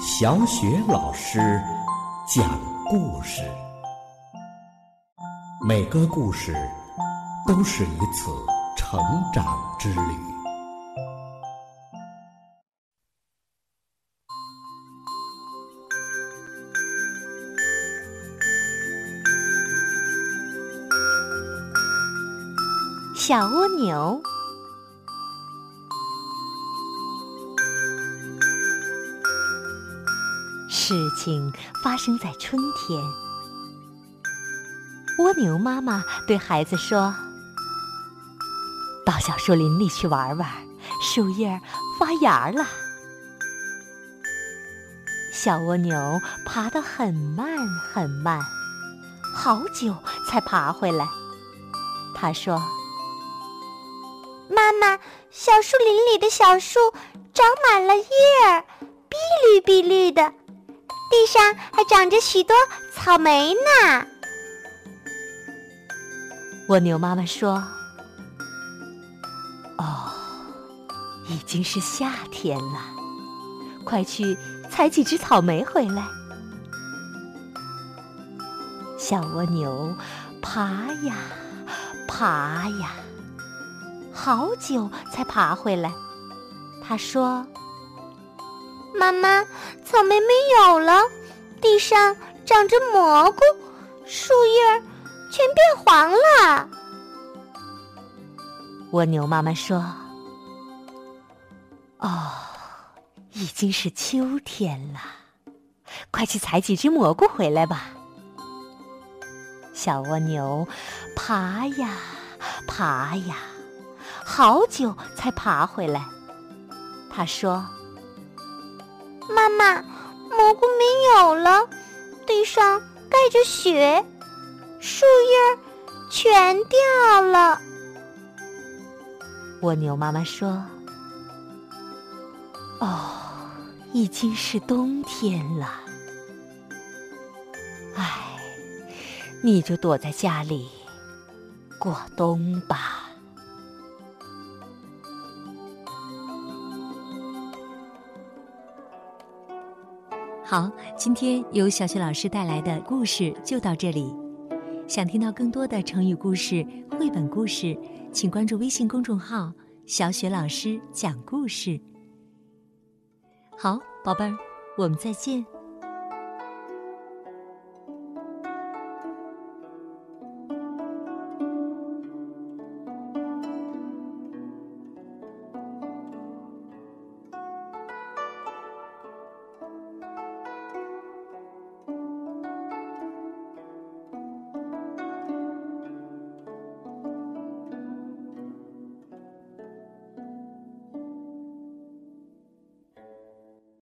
小雪老师讲故事，每个故事都是一次成长之旅。小蜗牛。事情发生在春天，蜗牛妈妈对孩子说：“到小树林里去玩玩，树叶发芽了。”小蜗牛爬得很慢很慢，好久才爬回来。他说：“妈妈，小树林里的小树长满了叶儿，碧绿碧绿的。”地上还长着许多草莓呢。蜗牛妈妈说：“哦，已经是夏天了，快去采几只草莓回来。”小蜗牛爬呀爬呀，好久才爬回来。他说。妈妈，草莓没有了，地上长着蘑菇，树叶全变黄了。蜗牛妈妈说：“哦，已经是秋天了，快去采几只蘑菇回来吧。”小蜗牛爬呀爬呀，好久才爬回来。他说。妈妈，蘑菇没有了，地上盖着雪，树叶全掉了。蜗牛妈妈说：“哦，已经是冬天了，唉，你就躲在家里过冬吧。”好，今天由小雪老师带来的故事就到这里。想听到更多的成语故事、绘本故事，请关注微信公众号“小雪老师讲故事”。好，宝贝儿，我们再见。